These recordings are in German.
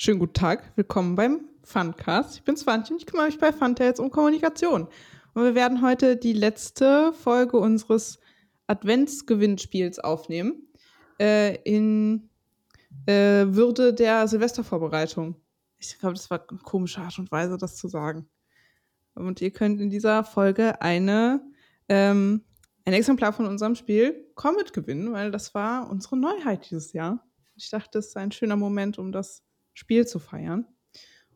Schönen guten Tag, willkommen beim Funcast. Ich bin Swantje und ich kümmere mich bei Funtails um Kommunikation. Und wir werden heute die letzte Folge unseres Adventsgewinnspiels aufnehmen. Äh, in äh, Würde der Silvestervorbereitung. Ich glaube, das war eine komische Art und Weise, das zu sagen. Und ihr könnt in dieser Folge eine, ähm, ein Exemplar von unserem Spiel Comet gewinnen, weil das war unsere Neuheit dieses Jahr. Ich dachte, das ist ein schöner Moment, um das Spiel zu feiern.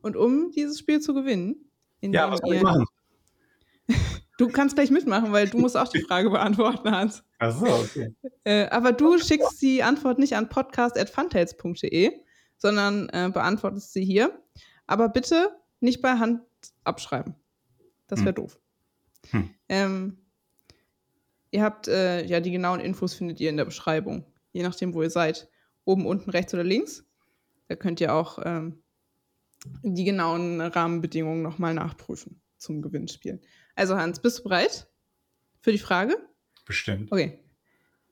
Und um dieses Spiel zu gewinnen, ja, was soll ich machen? du kannst gleich mitmachen, weil du musst auch die Frage beantworten, Hans. Ach so, okay. Äh, aber du schickst die Antwort nicht an podcast.funtails.de, sondern äh, beantwortest sie hier. Aber bitte nicht bei Hand abschreiben. Das wäre hm. doof. Hm. Ähm, ihr habt, äh, ja, die genauen Infos findet ihr in der Beschreibung. Je nachdem, wo ihr seid. Oben, unten, rechts oder links. Da könnt ihr auch ähm, die genauen Rahmenbedingungen nochmal nachprüfen zum Gewinnspiel. Also Hans, bist du bereit für die Frage? Bestimmt. Okay.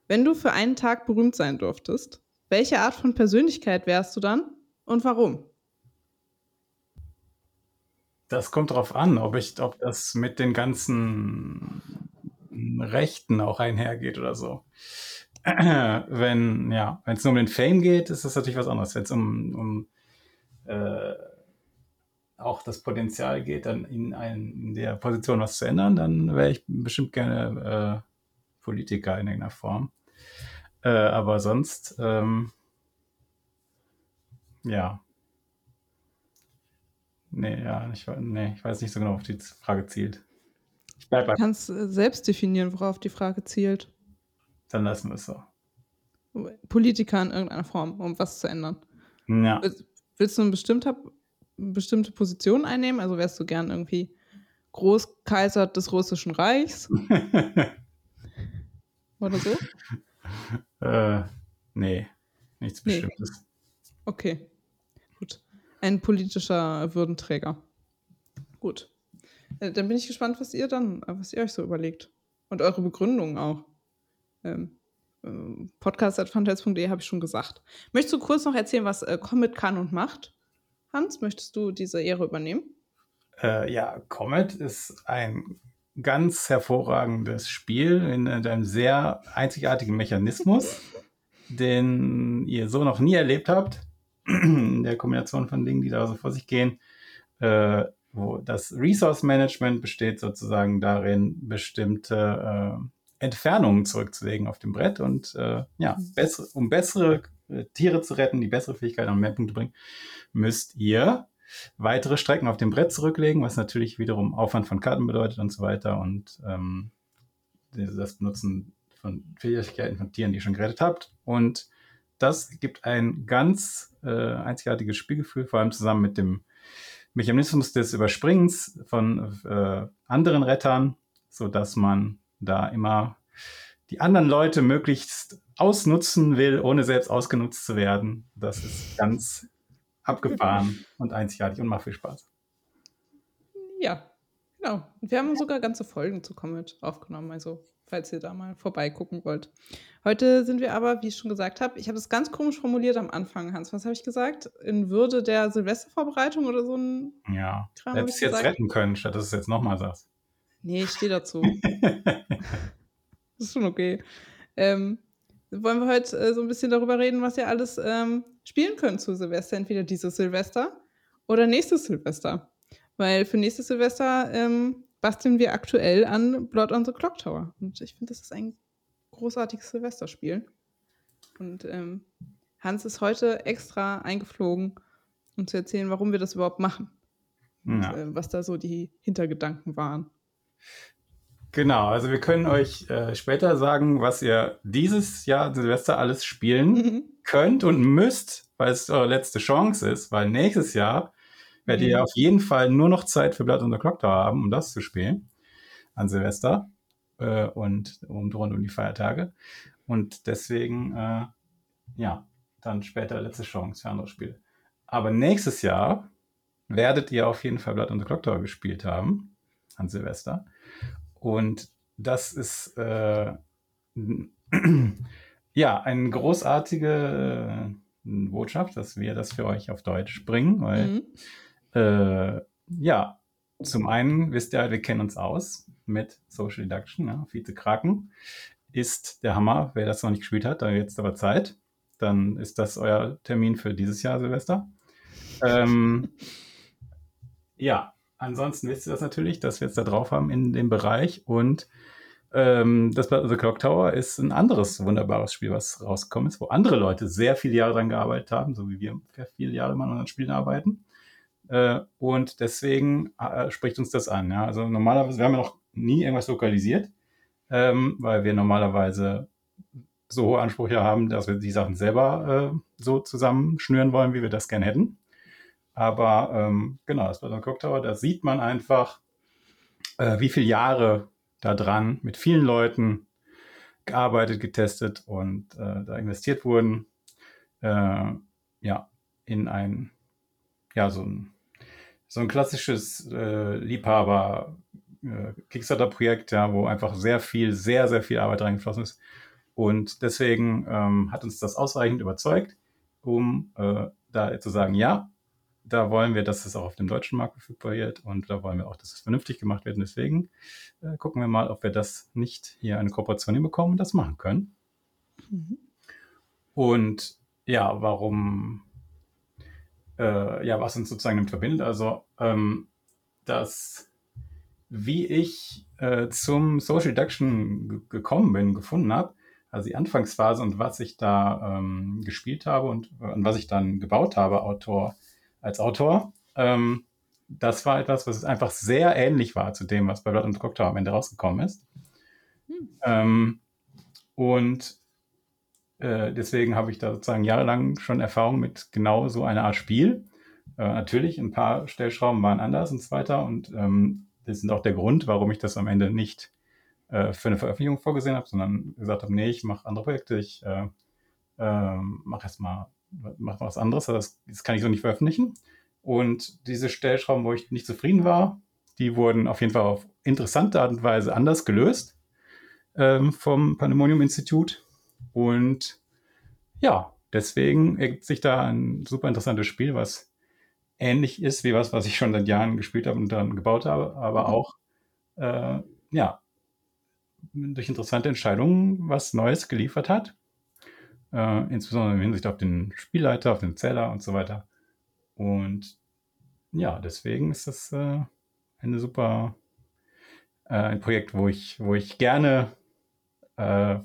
Wenn du für einen Tag berühmt sein durftest, welche Art von Persönlichkeit wärst du dann und warum? Das kommt darauf an, ob ich, ob das mit den ganzen Rechten auch einhergeht oder so. wenn, ja, wenn es nur um den Fame geht, ist das natürlich was anderes. Wenn es um, um äh, auch das Potenzial geht, dann in, ein, in der Position was zu ändern, dann wäre ich bestimmt gerne äh, Politiker in irgendeiner Form. Äh, aber sonst, ähm, ja. Nee, ja, ich, nee, ich weiß nicht so genau, auf die Frage zielt. Ich bleib du kannst äh, selbst definieren, worauf die Frage zielt. Dann lassen wir es so. Politiker in irgendeiner Form, um was zu ändern. Ja. Willst du eine bestimmte, bestimmte Position einnehmen? Also wärst du gern irgendwie Großkaiser des Russischen Reichs? Oder so? Äh, nee, nichts Bestimmtes. Nee. Okay, gut. Ein politischer Würdenträger. Gut. Äh, dann bin ich gespannt, was ihr dann, was ihr euch so überlegt. Und eure Begründung auch. Ähm, äh, podcast.fantasy.de habe ich schon gesagt. Möchtest du kurz noch erzählen, was äh, Comet kann und macht? Hans, möchtest du diese Ehre übernehmen? Äh, ja, Comet ist ein ganz hervorragendes Spiel in einem sehr einzigartigen Mechanismus, den ihr so noch nie erlebt habt. In der Kombination von Dingen, die da so vor sich gehen. Äh, wo das Resource Management besteht sozusagen darin, bestimmte äh, Entfernungen zurückzulegen auf dem Brett und äh, ja, mhm. bessere, um bessere äh, Tiere zu retten, die bessere Fähigkeiten an mehr Punkte bringen, müsst ihr weitere Strecken auf dem Brett zurücklegen, was natürlich wiederum Aufwand von Karten bedeutet und so weiter und ähm, das Benutzen von Fähigkeiten von Tieren, die ihr schon gerettet habt. Und das gibt ein ganz äh, einzigartiges Spielgefühl, vor allem zusammen mit dem Mechanismus des Überspringens von äh, anderen Rettern, so dass man da immer die anderen Leute möglichst ausnutzen will, ohne selbst ausgenutzt zu werden. Das ist ganz abgefahren und einzigartig und macht viel Spaß. Ja, genau. Und wir haben sogar ganze Folgen zu Comet aufgenommen, also falls ihr da mal vorbeigucken wollt. Heute sind wir aber, wie ich schon gesagt habe, ich habe das ganz komisch formuliert am Anfang, Hans. Was habe ich gesagt? In Würde der Silvestervorbereitung oder so ein. Ja, hättest du jetzt retten können, statt dass du es jetzt nochmal sagst. Nee, ich stehe dazu. das ist schon okay. Ähm, wollen wir heute äh, so ein bisschen darüber reden, was ihr alles ähm, spielen könnt zu Silvester. Entweder dieses Silvester oder nächstes Silvester. Weil für nächstes Silvester ähm, basteln wir aktuell an Blood on the Clock Tower. Und ich finde, das ist ein großartiges Silvesterspiel. Und ähm, Hans ist heute extra eingeflogen, um zu erzählen, warum wir das überhaupt machen. Ja. Und, äh, was da so die Hintergedanken waren. Genau, also wir können euch äh, später sagen, was ihr dieses Jahr Silvester alles spielen mhm. könnt und müsst, weil es eure letzte Chance ist, weil nächstes Jahr werdet mhm. ihr auf jeden Fall nur noch Zeit für Blood on the Clock Tower haben, um das zu spielen an Silvester äh, und um, rund um die Feiertage. Und deswegen, äh, ja, dann später letzte Chance für andere Spiele. Aber nächstes Jahr werdet ihr auf jeden Fall Blood on the Clock Tower gespielt haben an Silvester. Und das ist äh, ja eine großartige Botschaft, dass wir das für euch auf Deutsch bringen, weil mhm. äh, ja, zum einen wisst ihr, wir kennen uns aus mit Social Deduction, ja, Vize Kraken ist der Hammer. Wer das noch nicht gespielt hat, da jetzt aber Zeit, dann ist das euer Termin für dieses Jahr Silvester. Ähm, ja, ansonsten wisst ihr das natürlich, dass wir jetzt da drauf haben in dem Bereich und ähm, das The Clock Tower ist ein anderes wunderbares Spiel, was rausgekommen ist, wo andere Leute sehr viele Jahre dran gearbeitet haben, so wie wir viele Jahre an unseren Spielen arbeiten. Äh, und deswegen äh, spricht uns das an. Ja? Also normalerweise, wir haben ja noch nie irgendwas lokalisiert, ähm, weil wir normalerweise so hohe Ansprüche haben, dass wir die Sachen selber äh, so zusammenschnüren wollen, wie wir das gerne hätten. Aber ähm, genau, das Battle Clock Tower, da sieht man einfach, äh, wie viele Jahre da dran mit vielen Leuten gearbeitet, getestet und äh, da investiert wurden. Äh, ja, in ein, ja, so ein, so ein klassisches äh, Liebhaber äh, Kickstarter-Projekt, ja, wo einfach sehr viel, sehr, sehr viel Arbeit reingeflossen ist. Und deswegen ähm, hat uns das ausreichend überzeugt, um äh, da zu sagen, ja, da wollen wir, dass es auch auf dem deutschen Markt verfügbar wird und da wollen wir auch, dass es vernünftig gemacht wird. Und deswegen äh, gucken wir mal, ob wir das nicht hier eine Kooperation hinbekommen und das machen können. Mhm. Und ja, warum, äh, ja, was uns sozusagen damit verbindet. Also, ähm, das, wie ich äh, zum Social Deduction gekommen bin, gefunden habe, also die Anfangsphase und was ich da ähm, gespielt habe und, und was ich dann gebaut habe, Autor als Autor. Ähm, das war etwas, was einfach sehr ähnlich war zu dem, was bei Blood and Cocktail am Ende rausgekommen ist. Hm. Ähm, und äh, deswegen habe ich da sozusagen jahrelang schon Erfahrung mit genau so einer Art Spiel. Äh, natürlich, ein paar Stellschrauben waren anders und so weiter. Und ähm, das ist auch der Grund, warum ich das am Ende nicht äh, für eine Veröffentlichung vorgesehen habe, sondern gesagt habe, nee, ich mache andere Projekte, ich äh, äh, mache erstmal mach was anderes, das, das kann ich so nicht veröffentlichen. Und diese Stellschrauben, wo ich nicht zufrieden war, die wurden auf jeden Fall auf interessante Art und Weise anders gelöst ähm, vom Pandemonium Institut. Und ja, deswegen ergibt sich da ein super interessantes Spiel, was ähnlich ist wie was, was ich schon seit Jahren gespielt habe und dann gebaut habe, aber mhm. auch äh, ja, durch interessante Entscheidungen was Neues geliefert hat. Äh, insbesondere in Hinsicht auf den Spielleiter, auf den Zähler und so weiter. Und ja, deswegen ist das äh, eine super äh, ein Projekt, wo ich, wo ich gerne äh,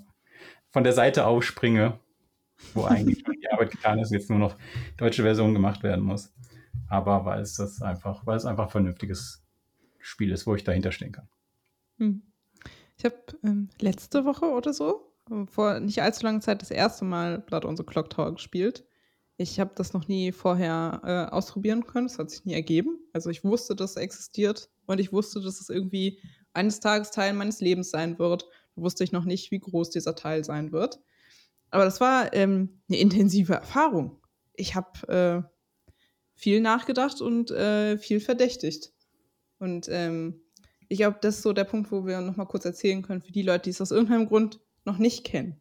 von der Seite aufspringe, wo eigentlich die Arbeit getan ist, jetzt nur noch deutsche Version gemacht werden muss. Aber weil es das einfach, weil es einfach ein vernünftiges Spiel ist, wo ich dahinter stehen kann. Hm. Ich habe ähm, letzte Woche oder so, vor nicht allzu langer Zeit, das erste Mal Blood on the Clock Tower gespielt. Ich habe das noch nie vorher äh, ausprobieren können. Es hat sich nie ergeben. Also ich wusste, dass es existiert und ich wusste, dass es irgendwie eines Tages Teil meines Lebens sein wird. Da wusste ich noch nicht, wie groß dieser Teil sein wird. Aber das war ähm, eine intensive Erfahrung. Ich habe äh, viel nachgedacht und äh, viel verdächtigt. Und ähm, ich glaube, das ist so der Punkt, wo wir noch mal kurz erzählen können für die Leute, die es aus irgendeinem Grund noch nicht kennen.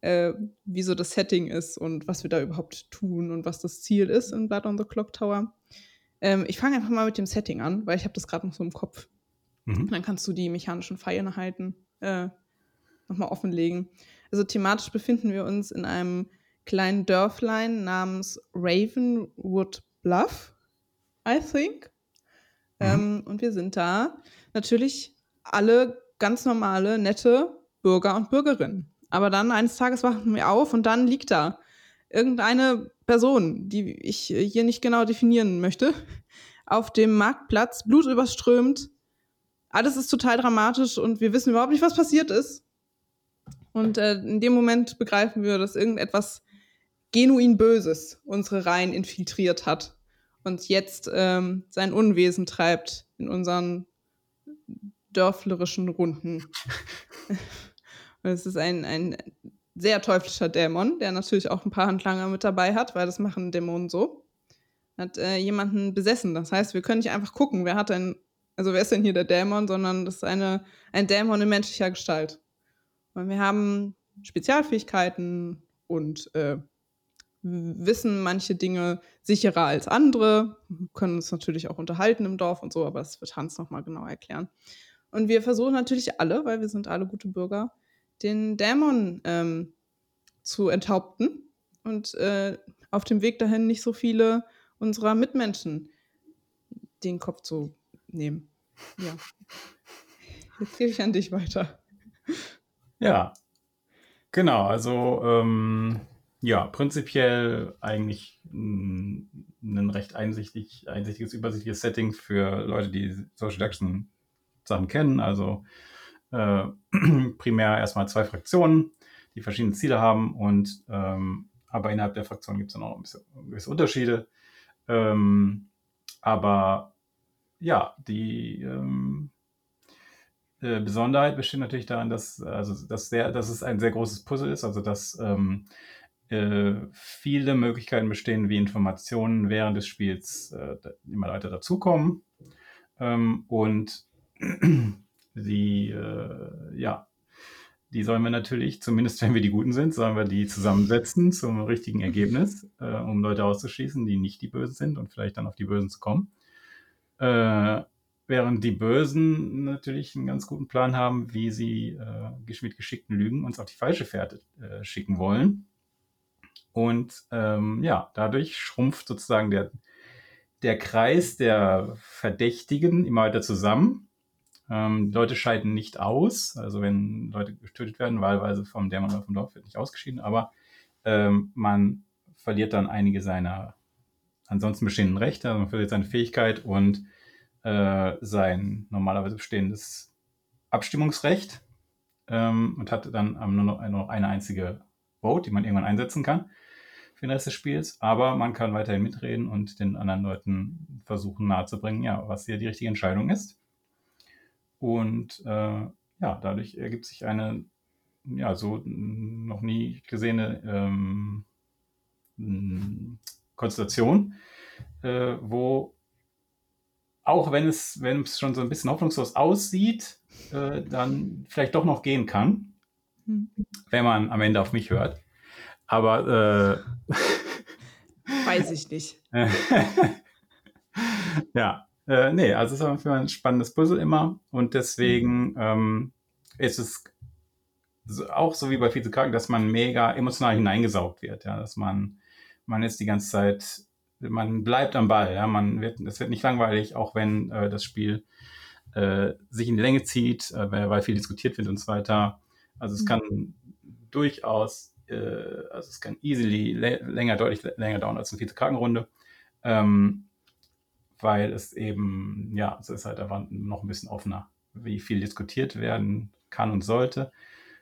Äh, wie so das Setting ist und was wir da überhaupt tun und was das Ziel ist in Blood on the Clock Tower. Ähm, ich fange einfach mal mit dem Setting an, weil ich habe das gerade noch so im Kopf. Mhm. Dann kannst du die mechanischen Feinheiten äh, nochmal offenlegen. Also thematisch befinden wir uns in einem kleinen Dörflein namens Ravenwood Bluff, I think. Mhm. Ähm, und wir sind da natürlich alle ganz normale, nette Bürger und Bürgerinnen. Aber dann eines Tages wachen wir auf und dann liegt da irgendeine Person, die ich hier nicht genau definieren möchte, auf dem Marktplatz, blutüberströmt. Alles ist total dramatisch und wir wissen überhaupt nicht, was passiert ist. Und äh, in dem Moment begreifen wir, dass irgendetwas genuin Böses unsere Reihen infiltriert hat und jetzt ähm, sein Unwesen treibt in unseren dörflerischen Runden. es ist ein, ein sehr teuflischer Dämon, der natürlich auch ein paar Handlanger mit dabei hat, weil das machen Dämonen so. Hat äh, jemanden besessen. Das heißt, wir können nicht einfach gucken, wer hat denn, also wer ist denn hier der Dämon, sondern das ist eine, ein Dämon in menschlicher Gestalt. Und wir haben Spezialfähigkeiten und äh, wissen manche Dinge sicherer als andere, können uns natürlich auch unterhalten im Dorf und so, aber das wird Hans nochmal genau erklären. Und wir versuchen natürlich alle, weil wir sind alle gute Bürger, den Dämon ähm, zu enthaupten und äh, auf dem Weg dahin nicht so viele unserer Mitmenschen den Kopf zu nehmen. Ja. Jetzt gebe ich an dich weiter. Ja, genau. Also ähm, ja, prinzipiell eigentlich ein, recht einsichtig, einsichtiges, übersichtliches Setting für Leute, die Social Deduction Sachen kennen. Also äh, primär erstmal zwei Fraktionen, die verschiedene Ziele haben und ähm, aber innerhalb der Fraktion gibt es dann auch noch ein bisschen gewisse Unterschiede. Ähm, aber ja, die ähm, äh, Besonderheit besteht natürlich darin, dass, also, dass, sehr, dass es ein sehr großes Puzzle ist, also dass ähm, äh, viele Möglichkeiten bestehen, wie Informationen während des Spiels äh, immer weiter dazukommen. Ähm, und die, äh, ja, die sollen wir natürlich, zumindest wenn wir die Guten sind, sollen wir die zusammensetzen zum richtigen Ergebnis, äh, um Leute auszuschließen, die nicht die Bösen sind und vielleicht dann auf die Bösen zu kommen. Äh, während die Bösen natürlich einen ganz guten Plan haben, wie sie äh, mit geschickten Lügen uns auf die falsche Fährte äh, schicken wollen. Und ähm, ja, dadurch schrumpft sozusagen der, der Kreis der Verdächtigen immer weiter zusammen. Ähm, Leute scheiden nicht aus, also wenn Leute getötet werden, wahlweise vom Dämon oder vom Dorf wird nicht ausgeschieden, aber ähm, man verliert dann einige seiner ansonsten bestehenden Rechte, also man verliert seine Fähigkeit und äh, sein normalerweise bestehendes Abstimmungsrecht ähm, und hat dann nur noch, nur noch eine einzige Vote, die man irgendwann einsetzen kann für den Rest des Spiels, aber man kann weiterhin mitreden und den anderen Leuten versuchen nahezubringen, ja, was hier die richtige Entscheidung ist. Und äh, ja, dadurch ergibt sich eine ja so noch nie gesehene ähm, Konstellation, äh, wo auch wenn es, wenn es schon so ein bisschen hoffnungslos aussieht, äh, dann vielleicht doch noch gehen kann, hm. wenn man am Ende auf mich hört. Aber äh, weiß ich nicht. ja, äh, nee, also es ist auf ein spannendes Puzzle immer und deswegen ähm, ist es auch so wie bei Vizekarten, dass man mega emotional hineingesaugt wird, ja, dass man, man ist die ganze Zeit, man bleibt am Ball, ja, man wird, es wird nicht langweilig, auch wenn äh, das Spiel äh, sich in die Länge zieht, äh, weil viel diskutiert wird und so weiter. Also es mhm. kann durchaus, äh, also es kann easily länger, deutlich länger dauern als eine Vizekartenrunde. Ähm, weil es eben, ja, es ist halt einfach noch ein bisschen offener, wie viel diskutiert werden kann und sollte.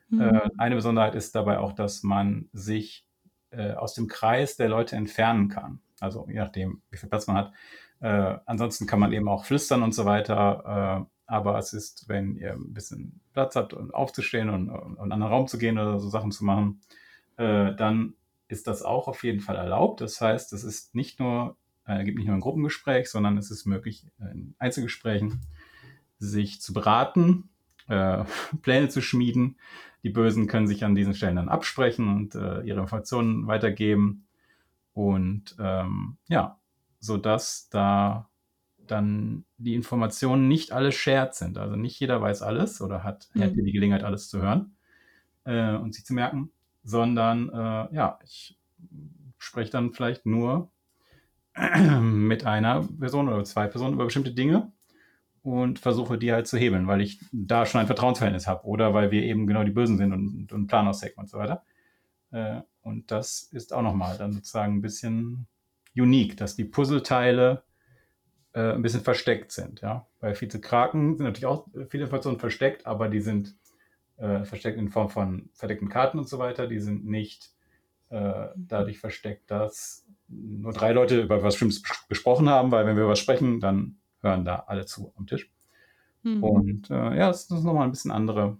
Mhm. Äh, eine Besonderheit ist dabei auch, dass man sich äh, aus dem Kreis der Leute entfernen kann. Also je nachdem, wie viel Platz man hat. Äh, ansonsten kann man eben auch flüstern und so weiter. Äh, aber es ist, wenn ihr ein bisschen Platz habt, um aufzustehen und, und in einen anderen Raum zu gehen oder so Sachen zu machen, äh, dann ist das auch auf jeden Fall erlaubt. Das heißt, es ist nicht nur äh, gibt nicht nur ein Gruppengespräch, sondern es ist möglich, in Einzelgesprächen sich zu beraten, äh, Pläne zu schmieden. Die Bösen können sich an diesen Stellen dann absprechen und äh, ihre Informationen weitergeben. Und ähm, ja, sodass da dann die Informationen nicht alle shared sind. Also nicht jeder weiß alles oder hat, mhm. hätte die Gelegenheit, alles zu hören äh, und sich zu merken, sondern äh, ja, ich spreche dann vielleicht nur mit einer Person oder zwei Personen über bestimmte Dinge und versuche die halt zu hebeln, weil ich da schon ein Vertrauensverhältnis habe oder weil wir eben genau die Bösen sind und, und Plan ausdecken und so weiter. Äh, und das ist auch nochmal dann sozusagen ein bisschen unique, dass die Puzzleteile äh, ein bisschen versteckt sind. Ja? Bei Vize-Kraken sind natürlich auch viele Informationen versteckt, aber die sind äh, versteckt in Form von verdeckten Karten und so weiter. Die sind nicht äh, dadurch versteckt, dass nur drei Leute über was Bestimmtes gesprochen haben, weil wenn wir was sprechen, dann hören da alle zu am Tisch. Mhm. Und äh, ja, es ist nochmal ein bisschen andere,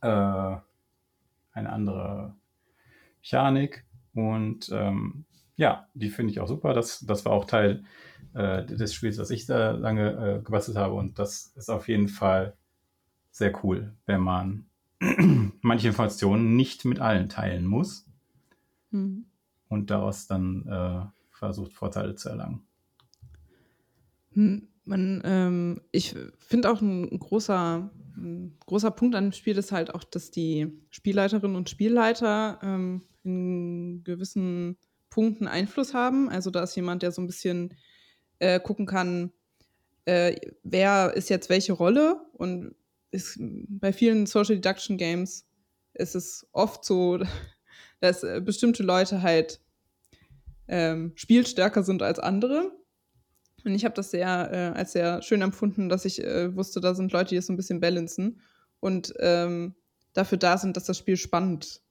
äh, eine andere Mechanik. Und ähm, ja, die finde ich auch super. Das, das war auch Teil äh, des Spiels, was ich da lange äh, gebastelt habe. Und das ist auf jeden Fall sehr cool, wenn man manche Informationen nicht mit allen teilen muss. Mhm. Und daraus dann äh, versucht, Vorteile zu erlangen. Hm, man, ähm, ich finde auch ein großer, ein großer Punkt an dem Spiel ist halt auch, dass die Spielleiterinnen und Spielleiter ähm, in gewissen Punkten Einfluss haben. Also da ist jemand, der so ein bisschen äh, gucken kann, äh, wer ist jetzt welche Rolle und ist, bei vielen Social Deduction Games ist es oft so, dass äh, bestimmte Leute halt ähm, spielstärker sind als andere. Und ich habe das sehr äh, als sehr schön empfunden, dass ich äh, wusste, da sind Leute, die es so ein bisschen balancen und ähm, dafür da sind, dass das Spiel spannend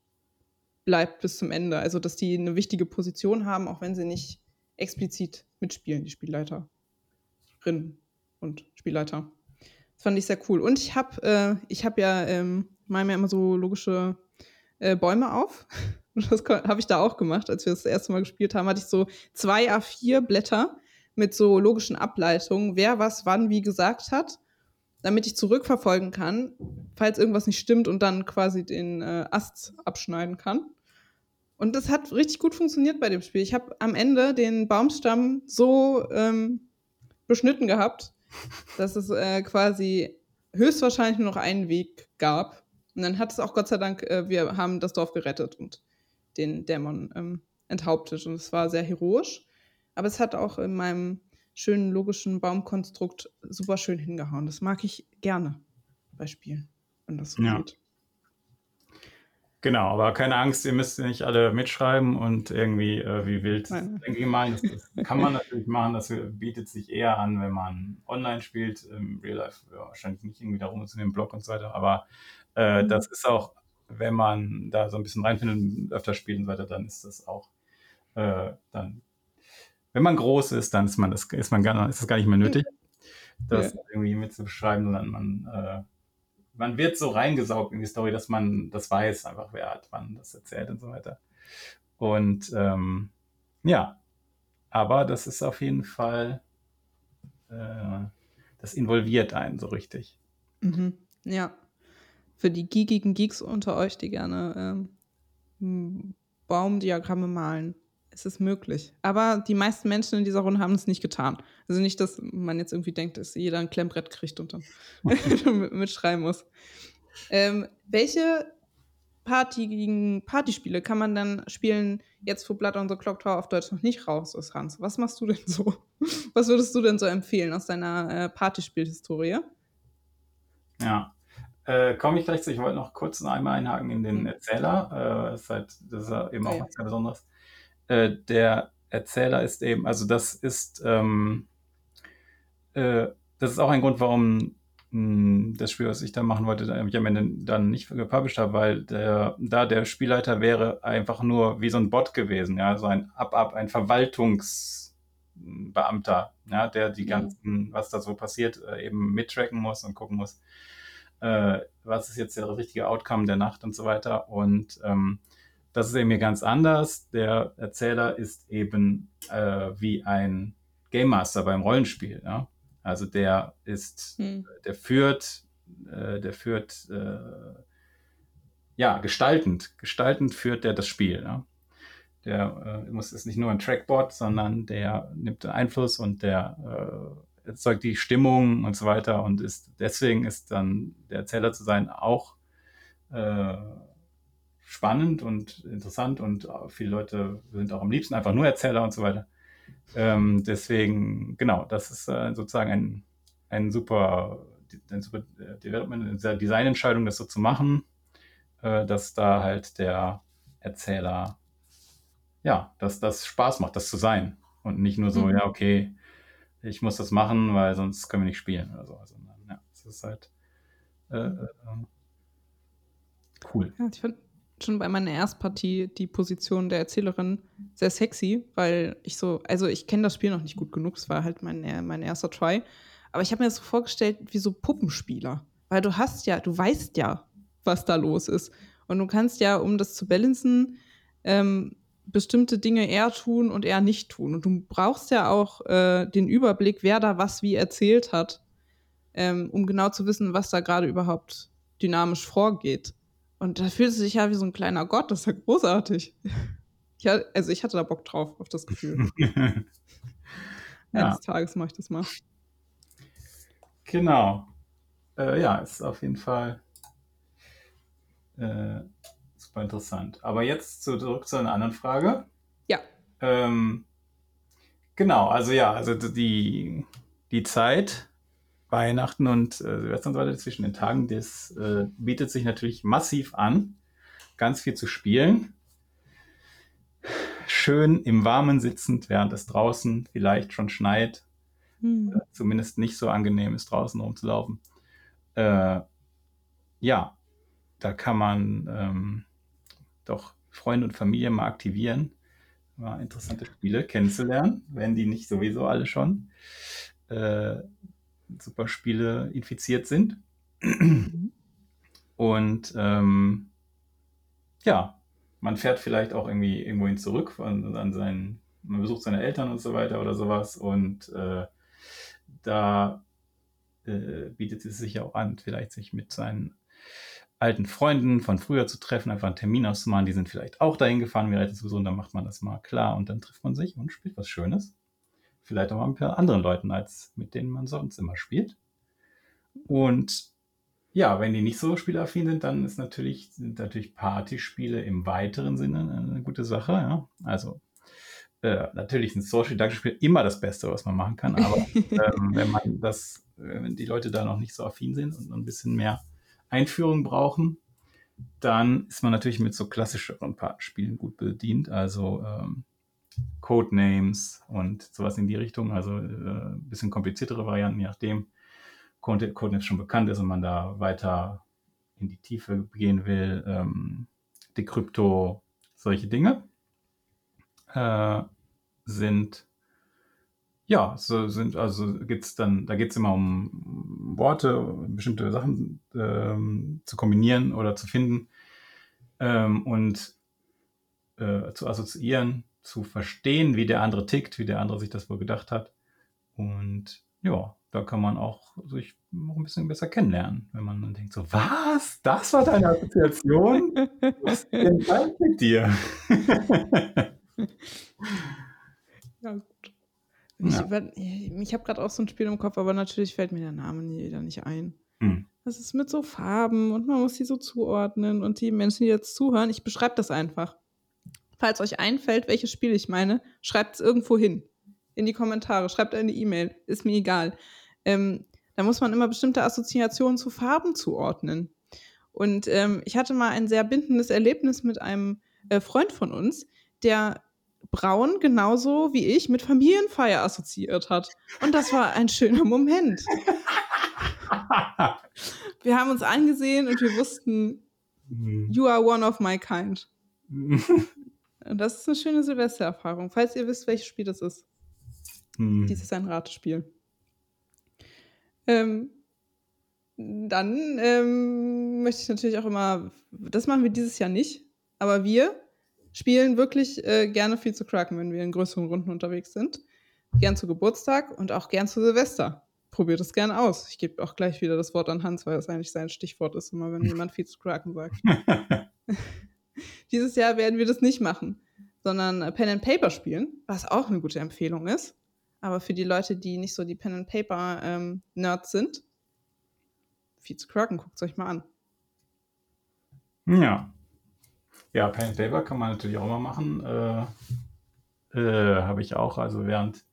bleibt bis zum Ende. Also, dass die eine wichtige Position haben, auch wenn sie nicht explizit mitspielen, die Spielleiterinnen und Spielleiter. Das fand ich sehr cool. Und ich habe äh, ich hab ja, ähm, mal mir immer so logische äh, Bäume auf. Und das habe ich da auch gemacht, als wir das, das erste Mal gespielt haben. Hatte ich so zwei A4 Blätter mit so logischen Ableitungen, wer was wann wie gesagt hat, damit ich zurückverfolgen kann, falls irgendwas nicht stimmt und dann quasi den äh, Ast abschneiden kann. Und das hat richtig gut funktioniert bei dem Spiel. Ich habe am Ende den Baumstamm so ähm, beschnitten gehabt, dass es äh, quasi höchstwahrscheinlich nur noch einen Weg gab. Und dann hat es auch Gott sei Dank, äh, wir haben das Dorf gerettet und den Dämon ähm, enthauptet. Und es war sehr heroisch. Aber es hat auch in meinem schönen logischen Baumkonstrukt super schön hingehauen. Das mag ich gerne bei Spielen, wenn das so ja. geht. Genau, aber keine Angst, ihr müsst nicht alle mitschreiben und irgendwie äh, wie wild irgendwie malen. Das, das kann man natürlich machen, das bietet sich eher an, wenn man online spielt. Im Real Life ja, wahrscheinlich nicht irgendwie darum zu dem Blog und so weiter, aber äh, mhm. das ist auch, wenn man da so ein bisschen reinfindet und öfter spielt und so weiter, dann ist das auch, äh, dann, wenn man groß ist, dann ist man das, ist man gar, ist das gar nicht mehr nötig, das ja. irgendwie mitzubeschreiben, sondern man äh, man wird so reingesaugt in die Story, dass man das weiß, einfach wer hat wann das erzählt und so weiter. Und ähm, ja, aber das ist auf jeden Fall, äh, das involviert einen so richtig. Mhm. Ja. Für die geekigen Geeks unter euch, die gerne ähm, Baumdiagramme malen es ist möglich. Aber die meisten Menschen in dieser Runde haben es nicht getan. Also nicht, dass man jetzt irgendwie denkt, dass jeder ein Klemmbrett kriegt und dann mitschreiben muss. Ähm, welche Party Partyspiele kann man dann spielen, jetzt wo Blood on the Clock Tower auf Deutsch noch nicht raus ist, Hans? Was machst du denn so? Was würdest du denn so empfehlen aus deiner äh, Partyspielhistorie? Ja, äh, Komme ich gleich zu. Ich wollte noch kurz einmal einhaken in den mhm. Erzähler. Äh, das, ist halt, das ist ja eben auch was sehr Besonderes. Äh, der Erzähler ist eben, also das ist, ähm, äh, das ist auch ein Grund, warum mh, hm, das Spiel, was ich da machen wollte, da ich am Ende dann nicht gepublished habe, weil der, da der Spielleiter wäre einfach nur wie so ein Bot gewesen, ja, so ein Ab-Ab, ein Verwaltungsbeamter, ja, der die ganzen, was da so passiert, äh, eben mittracken muss und gucken muss, äh, was ist jetzt der richtige Outcome der Nacht und so weiter. Und ähm, das ist eben hier ganz anders. Der Erzähler ist eben äh, wie ein Game Master beim Rollenspiel. Ja? Also der ist, hm. der führt, äh, der führt, äh, ja, gestaltend. Gestaltend führt der das Spiel. Ja? Der äh, muss ist nicht nur ein Trackboard, sondern der nimmt den Einfluss und der äh, erzeugt die Stimmung und so weiter und ist deswegen ist dann der Erzähler zu sein auch äh, spannend und interessant und viele Leute sind auch am liebsten einfach nur Erzähler und so weiter. Ähm, deswegen, genau, das ist äh, sozusagen ein, ein super, ein super Development, eine Designentscheidung, das so zu machen, äh, dass da halt der Erzähler, ja, dass das Spaß macht, das zu sein und nicht nur so, mhm. ja, okay, ich muss das machen, weil sonst können wir nicht spielen oder so. Also, ja, das ist halt äh, äh, cool. Ja, ich finde schon bei meiner Erstpartie die Position der Erzählerin sehr sexy, weil ich so, also ich kenne das Spiel noch nicht gut genug, es war halt mein, mein erster Try. Aber ich habe mir das so vorgestellt wie so Puppenspieler. Weil du hast ja, du weißt ja, was da los ist. Und du kannst ja, um das zu balancen, ähm, bestimmte Dinge eher tun und eher nicht tun. Und du brauchst ja auch äh, den Überblick, wer da was wie erzählt hat, ähm, um genau zu wissen, was da gerade überhaupt dynamisch vorgeht. Und da fühlt es sich ja wie so ein kleiner Gott, das ist ja großartig. Ich, also ich hatte da Bock drauf, auf das Gefühl. Ja. Eines Tages mache ich das mal. Genau. Äh, ja, ist auf jeden Fall äh, super interessant. Aber jetzt zurück zu einer anderen Frage. Ja. Ähm, genau, also ja, also die, die Zeit, Weihnachten und äh, Silvester und so weiter zwischen den Tagen, das äh, bietet sich natürlich massiv an, ganz viel zu spielen. Schön im Warmen sitzend, während es draußen vielleicht schon schneit, Hm. zumindest nicht so angenehm ist, draußen rumzulaufen. Äh, ja, da kann man ähm, doch Freunde und Familie mal aktivieren, mal interessante Spiele kennenzulernen, wenn die nicht sowieso alle schon äh, super Spiele infiziert sind. Mhm. Und ähm, ja, man fährt vielleicht auch irgendwie irgendwohin zurück an, an seinen, man besucht seine Eltern und so weiter oder sowas und äh, da äh, bietet es sich ja auch an, vielleicht sich mit seinen alten Freunden von früher zu treffen, einfach einen Termin auszumachen. Die sind vielleicht auch dahin gefahren, wäre das so, und dann macht man das mal klar und dann trifft man sich und spielt was Schönes. Vielleicht auch mal mit anderen Leuten, als mit denen man sonst immer spielt. Und ja, wenn die nicht so spielaffin sind, dann ist natürlich, sind natürlich Partyspiele im weiteren Sinne eine gute Sache. Ja? Also äh, natürlich sind Social Deduction Spiele immer das Beste, was man machen kann, aber ähm, wenn man das, wenn die Leute da noch nicht so affin sind und ein bisschen mehr Einführung brauchen, dann ist man natürlich mit so klassischeren Spielen gut bedient, also ähm, Codenames und sowas in die Richtung, also äh, ein bisschen kompliziertere Varianten, je nachdem. Code- Codenames schon bekannt ist und man da weiter in die Tiefe gehen will, ähm, Decrypto, solche Dinge äh, sind ja, so sind, also geht's dann, da geht es immer um Worte, bestimmte Sachen ähm, zu kombinieren oder zu finden ähm, und äh, zu assoziieren, zu verstehen, wie der andere tickt, wie der andere sich das wohl gedacht hat. Und ja, da kann man auch sich noch ein bisschen besser kennenlernen, wenn man dann denkt so, was? Das war deine Assoziation? Was ist denn falsch mit dir? Ja, Ich, Ja. über- ich habe gerade auch so ein Spiel im Kopf, aber natürlich fällt mir der Name nie, wieder nicht ein. Hm. Das ist mit so Farben und man muss die so zuordnen und die Menschen, die jetzt zuhören, ich beschreibe das einfach. Falls euch einfällt, welches Spiel ich meine, schreibt es irgendwo hin. In die Kommentare, schreibt eine E-Mail, ist mir egal. Ähm, da muss man immer bestimmte Assoziationen zu Farben zuordnen. Und ähm, ich hatte mal ein sehr bindendes Erlebnis mit einem äh, Freund von uns, der Braun genauso wie ich mit Familienfeier assoziiert hat. Und das war ein schöner Moment. Wir haben uns angesehen und wir wussten, Hm. you are one of my kind. Und das ist eine schöne Silvestererfahrung. Falls ihr wisst, welches Spiel das ist. Hm. Dies ist ein Ratespiel. Ähm, dann ähm, möchte ich natürlich auch immer, das machen wir dieses Jahr nicht, aber wir spielen wirklich äh, gerne viel zu Kraken, wenn wir in größeren Runden unterwegs sind. Gern zu Geburtstag und auch gern zu Silvester. Probiert es gern aus. Ich gebe auch gleich wieder das Wort an Hans, weil das eigentlich sein Stichwort ist, immer wenn jemand viel zu Kraken sagt. Dieses Jahr werden wir das nicht machen, sondern äh, Pen and Paper spielen, was auch eine gute Empfehlung ist. Aber für die Leute, die nicht so die Pen and Paper ähm, Nerds sind, viel zu Kraken, guckt es euch mal an. Ja. Ja, Pen and Paper kann man natürlich auch mal machen. Äh, äh, habe ich auch. Also während,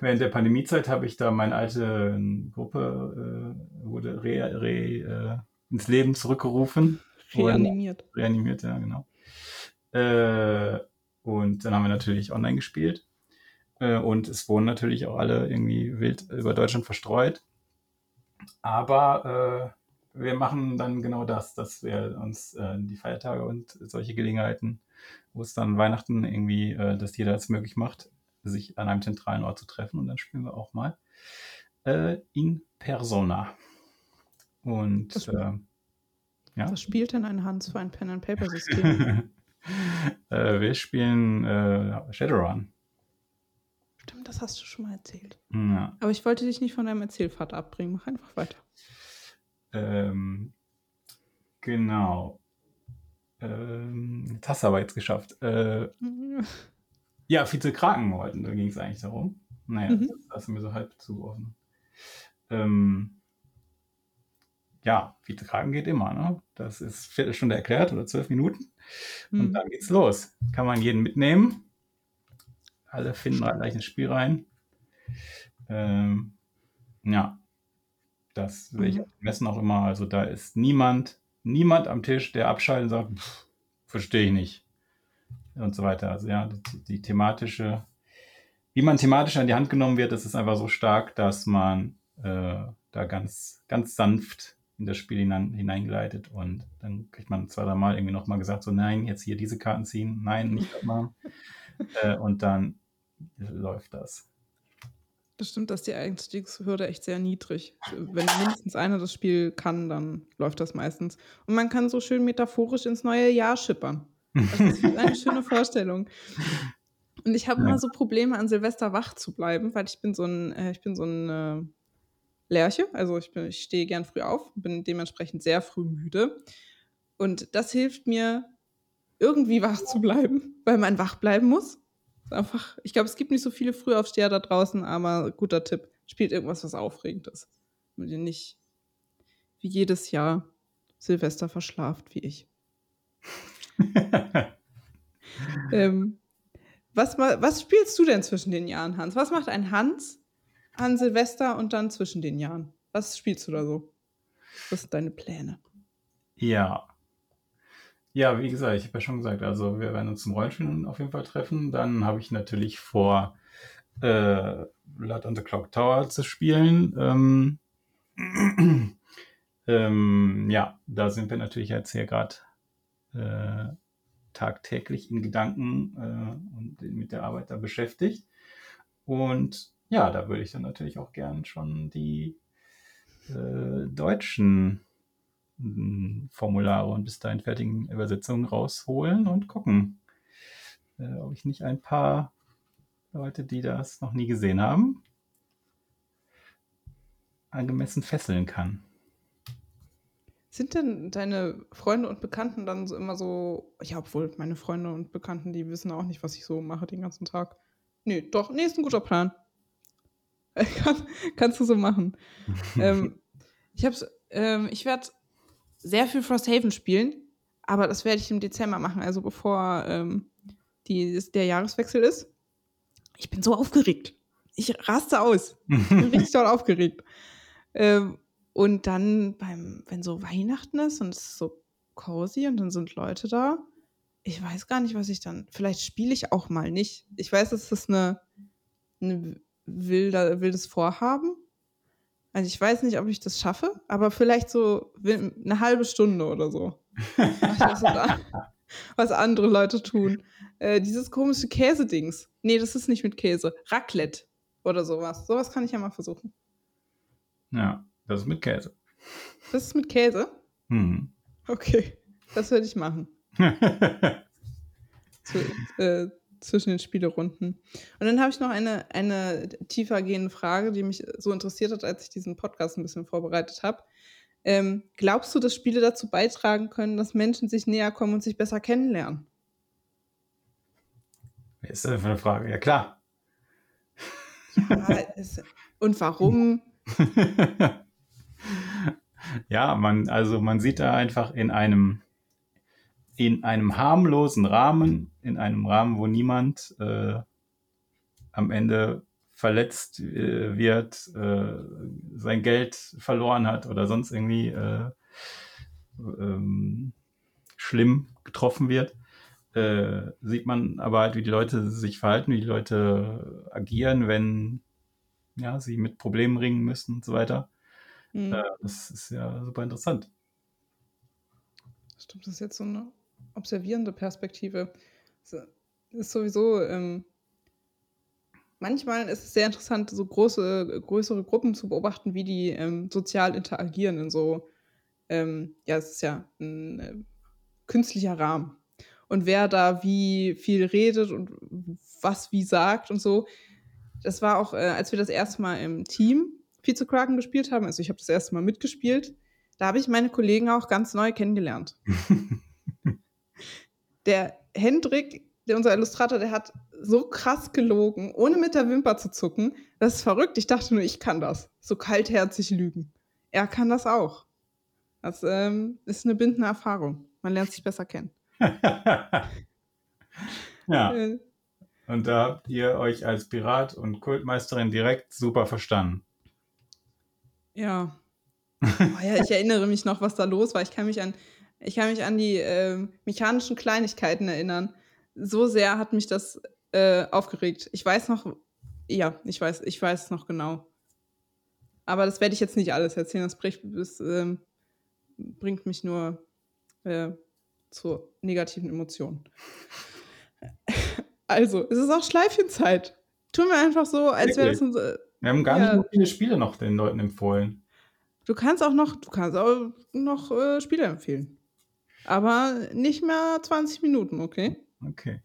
während der Pandemiezeit habe ich da meine alte Gruppe äh, wurde re, re, äh, ins Leben zurückgerufen. Und- Reanimiert. reanimiert, ja, genau. Äh, und dann haben wir natürlich online gespielt. Äh, und es wurden natürlich auch alle irgendwie wild über Deutschland verstreut. Aber wir machen dann genau das, dass wir uns äh, die Feiertage und solche Gelegenheiten, wo es dann Weihnachten irgendwie, äh, dass jeder es möglich macht, sich an einem zentralen Ort zu treffen. Und dann spielen wir auch mal äh, in Persona. Und Das- äh, ja. Was spielt denn ein Hans für ein Pen and Paper System? äh, wir spielen äh, Shadowrun. Stimmt, das hast du schon mal erzählt. Ja. Aber ich wollte dich nicht von deinem Erzählpfad abbringen. Mach einfach weiter. Ähm, genau. Äh, Ähm, jetzt hast du aber jetzt geschafft. Äh, ja, Vize-Kraken wollten, da ging es eigentlich darum. Naja, Mhm. das lassen wir so halb zuordnen. Ähm, ja, Vize-Kraken geht immer, ne? Das ist Viertelstunde erklärt oder zwölf Minuten. Und Mhm. dann geht's los. Kann man jeden mitnehmen. Alle finden gleich ins Spiel rein. Ähm, ja, das sehe ich Mhm. Messen auch immer. Also da ist niemand, niemand am Tisch, der abschaltet und sagt, "Pff, verstehe ich nicht. Und so weiter. Also ja, die, die thematische, wie man thematisch an die Hand genommen wird, das ist einfach so stark, dass man äh, da ganz, ganz sanft in das Spiel hinein, hineingeleitet und dann kriegt man zwei, drei Mal irgendwie nochmal gesagt, so nein, jetzt hier diese Karten ziehen, nein, nicht machen. äh, und dann läuft das. Das stimmt, dass die Einstiegshürde echt sehr niedrig. Wenn mindestens einer das Spiel kann, dann läuft das meistens. Und man kann so schön metaphorisch ins neue Jahr schippern. Das ist eine schöne Vorstellung. Und ich habe Ja. immer so Probleme, an Silvester wach zu bleiben, weil ich bin so ein, äh, ich bin so ein äh, Lerche. Also ich, bin, ich stehe gern früh auf, bin dementsprechend sehr früh müde. Und das hilft mir, irgendwie wach zu bleiben, weil man wach bleiben muss. Einfach, ich glaube, es gibt nicht so viele Frühaufsteher da draußen, aber guter Tipp. Spielt irgendwas, was aufregend ist. Damit ihr nicht wie jedes Jahr Silvester verschlaft, wie ich. Ähm, was, was spielst du denn zwischen den Jahren, Hans? Was macht ein Hans an Silvester und dann zwischen den Jahren? Was spielst du da so? Was sind deine Pläne? Ja. Ja, wie gesagt, ich habe ja schon gesagt, also wir werden uns zum Rollenspielen auf jeden Fall treffen. Dann habe ich natürlich vor, äh, Blood on the Clock Tower zu spielen. Ähm, ähm, ja, da sind wir natürlich jetzt hier gerade äh, tagtäglich in Gedanken äh, und mit der Arbeit da beschäftigt. Und ja, da würde ich dann natürlich auch gern schon die äh, deutschen Formulare und bis dahin fertigen Übersetzungen rausholen und gucken, äh, ob ich nicht ein paar Leute, die das noch nie gesehen haben, angemessen fesseln kann. Sind denn deine Freunde und Bekannten dann so immer so, ja, obwohl meine Freunde und Bekannten, die wissen auch nicht, was ich so mache den ganzen Tag. Nee, doch, nee, ist ein guter Plan. Kann, kannst du so machen. ähm, ich hab's, ähm, ich werde sehr viel Frosthaven spielen, aber das werde ich im Dezember machen, also bevor ähm, die, der Jahreswechsel ist. Ich bin so aufgeregt. Ich raste aus. Ich bin richtig doll aufgeregt. Ähm, und dann beim, wenn so Weihnachten ist und es ist so cozy und dann sind Leute da, ich weiß gar nicht, was ich dann. Vielleicht spiele ich auch mal nicht. Ich weiß, es ist eine, eine wilder, wildes Vorhaben. Also ich weiß nicht, ob ich das schaffe, aber vielleicht so eine halbe Stunde oder so. Was, andere Leute tun. Äh, dieses komische Käsedings. Nee, das ist nicht mit Käse. Raclette oder sowas. Sowas kann ich ja mal versuchen. Ja, das ist mit Käse. Das ist mit Käse? Hm. Okay, das werde ich machen. Zu, äh, zwischen den Spielerunden. Und dann habe ich noch eine, eine tiefergehende Frage, die mich so interessiert hat, als ich diesen Podcast ein bisschen vorbereitet habe. Ähm, glaubst du, dass Spiele dazu beitragen können, dass Menschen sich näher kommen und sich besser kennenlernen? Was ist das für eine Frage? Ja, klar. Ja, es, und warum? ja, man, also man sieht da einfach in einem, in einem harmlosen Rahmen, in einem Rahmen, wo niemand äh, am Ende verletzt äh, wird, äh, sein Geld verloren hat oder sonst irgendwie äh, ähm, schlimm getroffen wird, äh, sieht man aber halt, wie die Leute sich verhalten, wie die Leute agieren, wenn ja, sie mit Problemen ringen müssen und so weiter. Hm, Äh, das ist ja super interessant. Stimmt, das ist jetzt so eine observierende Perspektive. Das ist sowieso, ähm, manchmal ist es sehr interessant, so große, größere Gruppen zu beobachten, wie die ähm, sozial interagieren in so, ähm, ja, es ist ja ein äh, künstlicher Rahmen. Und wer da wie viel redet und was wie sagt und so. Das war auch, äh, als wir das erste Mal im Team Vize-Kraken gespielt haben, also ich habe das erste Mal mitgespielt, da habe ich meine Kollegen auch ganz neu kennengelernt. der Hendrik, der unser Illustrator, der hat so krass gelogen, ohne mit der Wimper zu zucken. Das ist verrückt. Ich dachte nur, ich kann das. So kaltherzig lügen. Er kann das auch. Das ähm, ist eine bindende Erfahrung. Man lernt sich besser kennen. ja. Äh, und da habt ihr euch als Pirat und Kultmeisterin direkt super verstanden. Ja. Oh ja, ich erinnere mich noch, was da los war. Ich kann mich an, ich kann mich an die äh, mechanischen Kleinigkeiten erinnern. So sehr hat mich das äh, aufgeregt. Ich weiß noch, ja, ich weiß, ich weiß es noch genau. Aber das werde ich jetzt nicht alles erzählen. Das, bricht, das äh, bringt mich nur äh, zu negativen Emotionen. Also, es ist auch Schleifchenzeit. Tun wir einfach so, als wäre das unser. Wir haben gar ja. nicht so viele Spiele noch den Leuten empfohlen. Du kannst auch noch, du kannst auch noch äh, Spiele empfehlen. Aber nicht mehr 20 Minuten, okay? Okay.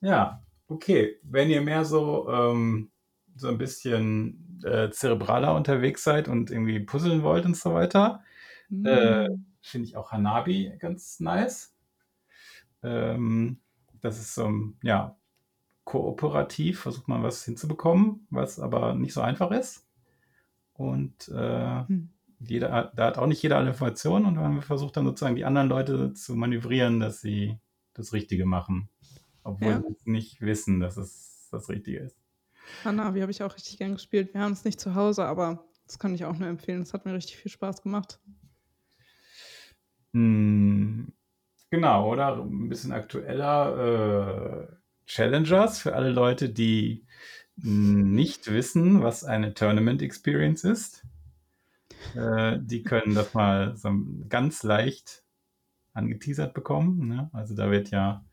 Ja, okay. Wenn ihr mehr so, ähm, so ein bisschen äh, zerebraler unterwegs seid und irgendwie puzzeln wollt und so weiter, mhm. äh, finde ich auch Hanabi ganz nice. Ähm, das ist so, ja, kooperativ, versucht man was hinzubekommen, was aber nicht so einfach ist. Und äh, hm. Jeder, da hat auch nicht jeder alle Informationen und man versucht dann sozusagen die anderen Leute zu manövrieren, dass sie das Richtige machen. Obwohl ja. sie nicht wissen, dass es das Richtige ist. Hanabi habe ich auch richtig gern gespielt. Wir haben es nicht zu Hause, aber das kann ich auch nur empfehlen. Das hat mir richtig viel Spaß gemacht. Hm, genau, oder? Ein bisschen aktueller. Äh, Challengers für alle Leute, die nicht wissen, was eine Tournament Experience ist. Äh, die können das mal so ganz leicht angeteasert bekommen. Ne? Also da wird ja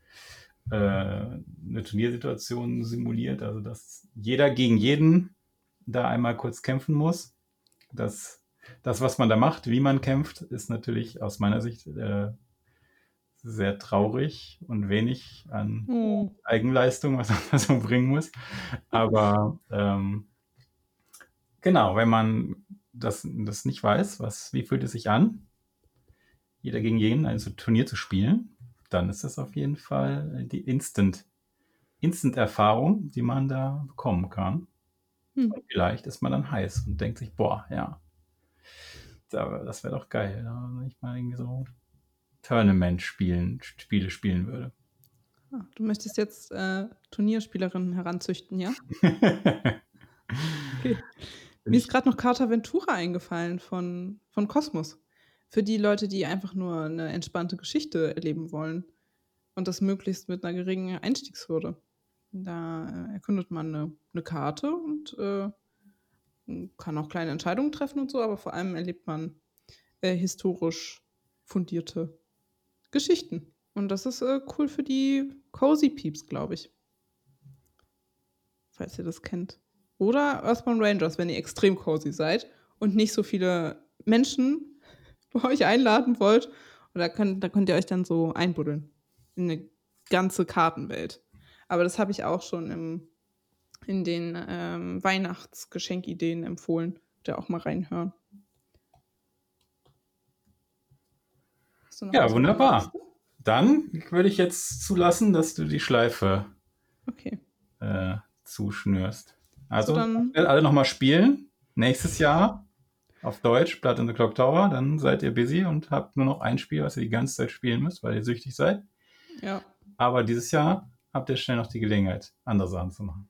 äh, eine Turniersituation simuliert, also dass jeder gegen jeden da einmal kurz kämpfen muss. Das, das was man da macht, wie man kämpft, ist natürlich aus meiner Sicht äh, sehr traurig und wenig an hm. Eigenleistung, was man da so bringen muss. Aber ähm, genau, wenn man das, das nicht weiß, was, wie fühlt es sich an, jeder gegen jeden ein also Turnier zu spielen, dann ist das auf jeden Fall die Instant, Instant-Erfahrung, die man da bekommen kann. Hm. Vielleicht ist man dann heiß und denkt sich, boah, ja, das wäre doch geil. Da ich mal irgendwie so Tournament spielen, Spiele spielen würde. Ah, du möchtest jetzt äh, Turnierspielerinnen heranzüchten, ja? okay. Mir ist gerade noch Carta Ventura eingefallen von, von Cosmos. Für die Leute, die einfach nur eine entspannte Geschichte erleben wollen. Und das möglichst mit einer geringen Einstiegshürde. Da äh, erkundet man eine, eine Karte und äh, kann auch kleine Entscheidungen treffen und so, aber vor allem erlebt man äh, historisch fundierte Geschichten. Und das ist äh, cool für die Cozy Peeps, glaube ich. Falls ihr das kennt. Oder Earthbound Rangers, wenn ihr extrem cozy seid und nicht so viele Menschen bei euch einladen wollt. Und da könnt, da könnt ihr euch dann so einbuddeln in eine ganze Kartenwelt. Aber das habe ich auch schon im, in den ähm, Weihnachtsgeschenkideen empfohlen. Da auch mal reinhören. ja, wunderbar. Dann würde ich jetzt zulassen, dass du die Schleife okay. äh, zuschnürst. Also, dann alle nochmal spielen. Nächstes Jahr auf Deutsch, Blood in the Clock Tower. Dann seid ihr busy und habt nur noch ein Spiel, was ihr die ganze Zeit spielen müsst, weil ihr süchtig seid. Ja. Aber dieses Jahr habt ihr schnell noch die Gelegenheit, andere Sachen zu machen.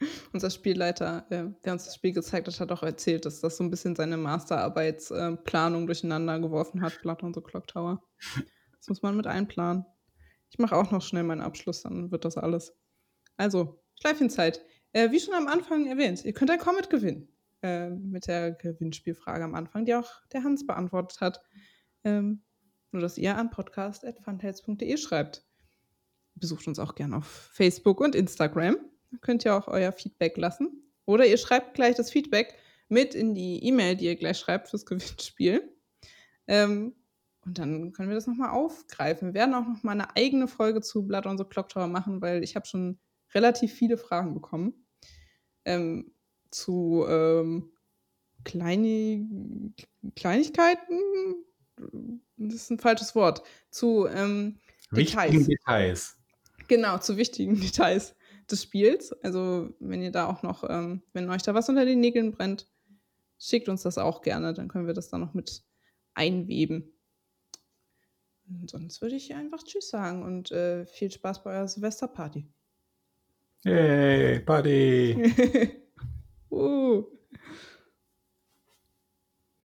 Unser Spielleiter, äh, der uns das Spiel gezeigt hat, hat auch erzählt, dass das so ein bisschen seine Masterarbeitsplanung durcheinander geworfen hat, Blood on the Clock Tower. Das muss man mit einplanen. Ich mache auch noch schnell meinen Abschluss, dann wird das alles. Also, Schleifchenzeit. Äh, wie schon am Anfang erwähnt, ihr könnt ein Comet gewinnen. Äh, mit der Gewinnspielfrage am Anfang, die auch der Hans beantwortet hat. Ähm, nur, dass ihr an podcast.funtails.de schreibt. Besucht uns auch gerne auf Facebook und Instagram könnt ihr auch euer Feedback lassen. Oder ihr schreibt gleich das Feedback mit in die E-Mail, die ihr gleich schreibt fürs Gewinnspiel. Ähm, und dann können wir das nochmal aufgreifen. Wir werden auch nochmal eine eigene Folge zu Blood on the Clock Tower machen, weil ich habe schon relativ viele Fragen bekommen. Ähm, zu ähm, Kleine, Kleinigkeiten, das ist ein falsches Wort, zu ähm, wichtigen Details. Genau, zu wichtigen Details des Spiels. Also, wenn ihr da auch noch, ähm, wenn euch da was unter den Nägeln brennt, schickt uns das auch gerne, dann können wir das da noch mit einweben. Und sonst würde ich einfach Tschüss sagen und äh, viel Spaß bei eurer Silvesterparty. Yay, buddy. Woo.